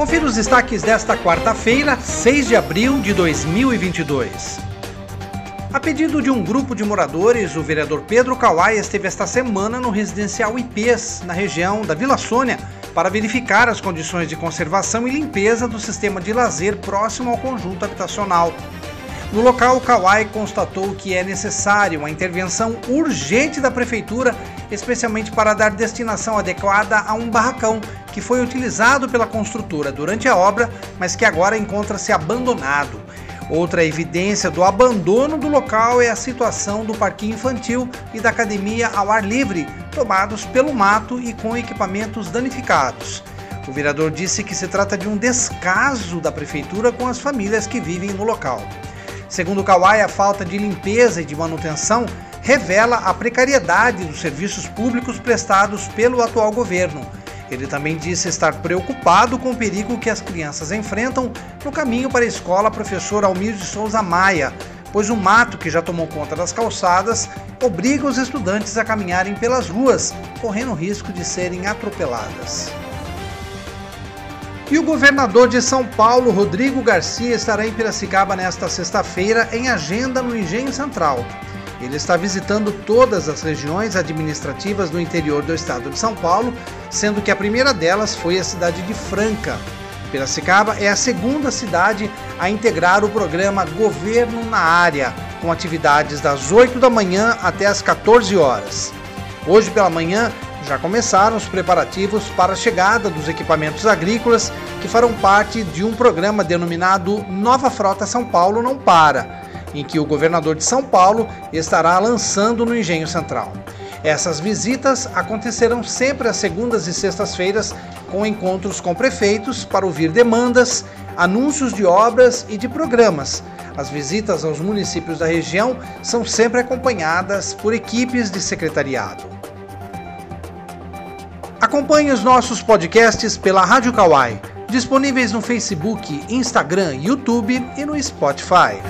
Confira os destaques desta quarta-feira, 6 de abril de 2022. A pedido de um grupo de moradores, o vereador Pedro Kawai esteve esta semana no residencial IPs, na região da Vila Sônia, para verificar as condições de conservação e limpeza do sistema de lazer próximo ao conjunto habitacional. No local, Kawai constatou que é necessário uma intervenção urgente da prefeitura, especialmente para dar destinação adequada a um barracão que foi utilizado pela construtora durante a obra, mas que agora encontra-se abandonado. Outra evidência do abandono do local é a situação do parquinho infantil e da academia ao ar livre, tomados pelo mato e com equipamentos danificados. O vereador disse que se trata de um descaso da prefeitura com as famílias que vivem no local. Segundo Kawai, a falta de limpeza e de manutenção revela a precariedade dos serviços públicos prestados pelo atual governo. Ele também disse estar preocupado com o perigo que as crianças enfrentam no caminho para a escola professor Almir de Souza Maia, pois o mato que já tomou conta das calçadas obriga os estudantes a caminharem pelas ruas, correndo o risco de serem atropeladas. E o governador de São Paulo, Rodrigo Garcia, estará em Piracicaba nesta sexta-feira em agenda no Engenho Central. Ele está visitando todas as regiões administrativas do interior do estado de São Paulo, sendo que a primeira delas foi a cidade de Franca. Piracicaba é a segunda cidade a integrar o programa Governo na Área, com atividades das 8 da manhã até as 14 horas. Hoje pela manhã, já começaram os preparativos para a chegada dos equipamentos agrícolas que farão parte de um programa denominado Nova Frota São Paulo Não Para, em que o governador de São Paulo estará lançando no Engenho Central. Essas visitas acontecerão sempre às segundas e sextas-feiras, com encontros com prefeitos para ouvir demandas, anúncios de obras e de programas. As visitas aos municípios da região são sempre acompanhadas por equipes de secretariado. Acompanhe os nossos podcasts pela Rádio Kawai, disponíveis no Facebook, Instagram, YouTube e no Spotify.